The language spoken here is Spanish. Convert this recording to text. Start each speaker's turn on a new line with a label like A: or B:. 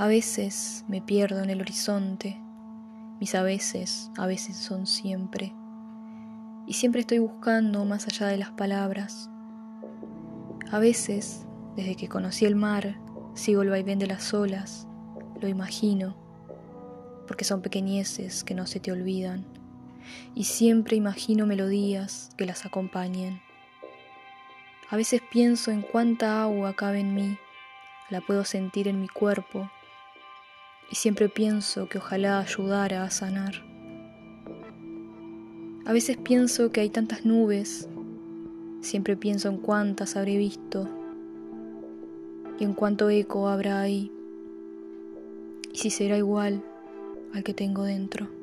A: A veces me pierdo en el horizonte, mis a veces, a veces son siempre, y siempre estoy buscando más allá de las palabras. A veces, desde que conocí el mar, sigo el vaivén de las olas, lo imagino, porque son pequeñeces que no se te olvidan, y siempre imagino melodías que las acompañen. A veces pienso en cuánta agua cabe en mí, la puedo sentir en mi cuerpo, y siempre pienso que ojalá ayudara a sanar. A veces pienso que hay tantas nubes, siempre pienso en cuántas habré visto y en cuánto eco habrá ahí, y si será igual al que tengo dentro.